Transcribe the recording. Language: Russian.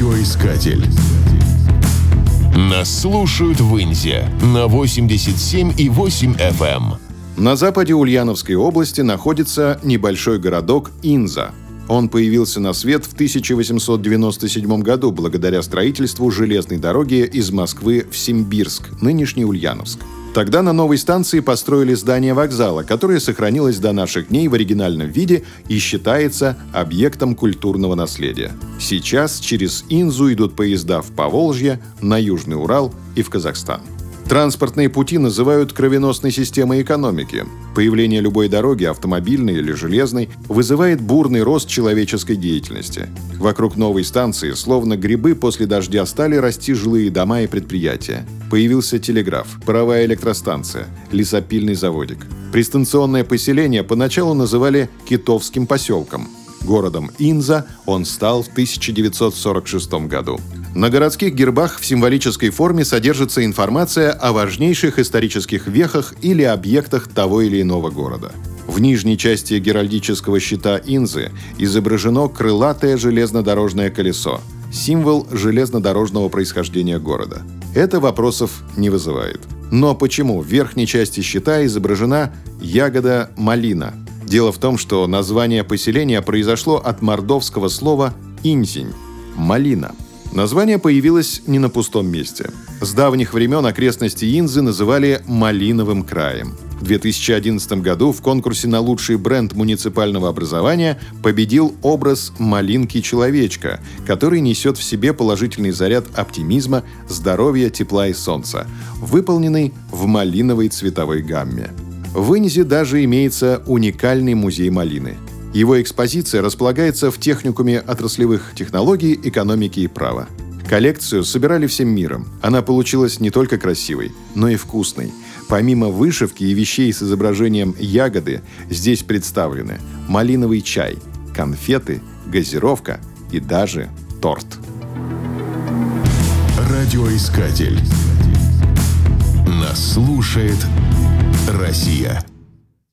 Радиоискатель. Нас слушают в Инзе на 87,8 FM. Эм. На западе Ульяновской области находится небольшой городок Инза. Он появился на свет в 1897 году благодаря строительству железной дороги из Москвы в Симбирск, нынешний Ульяновск. Тогда на новой станции построили здание вокзала, которое сохранилось до наших дней в оригинальном виде и считается объектом культурного наследия. Сейчас через Инзу идут поезда в Поволжье, на Южный Урал и в Казахстан. Транспортные пути называют кровеносной системой экономики. Появление любой дороги, автомобильной или железной, вызывает бурный рост человеческой деятельности. Вокруг новой станции, словно грибы после дождя, стали расти жилые дома и предприятия. Появился телеграф, паровая электростанция, лесопильный заводик. Пристанционное поселение поначалу называли Китовским поселком. Городом Инза он стал в 1946 году. На городских гербах в символической форме содержится информация о важнейших исторических вехах или объектах того или иного города. В нижней части геральдического щита Инзы изображено крылатое железнодорожное колесо, символ железнодорожного происхождения города. Это вопросов не вызывает. Но почему в верхней части щита изображена ягода малина? Дело в том, что название поселения произошло от мордовского слова «инзень» – «малина». Название появилось не на пустом месте. С давних времен окрестности Инзы называли «малиновым краем». В 2011 году в конкурсе на лучший бренд муниципального образования победил образ «малинки-человечка», который несет в себе положительный заряд оптимизма, здоровья, тепла и солнца, выполненный в малиновой цветовой гамме. В Инзе даже имеется уникальный музей малины – его экспозиция располагается в техникуме отраслевых технологий, экономики и права. Коллекцию собирали всем миром. Она получилась не только красивой, но и вкусной. Помимо вышивки и вещей с изображением ягоды, здесь представлены малиновый чай, конфеты, газировка и даже торт. Радиоискатель. Нас слушает Россия.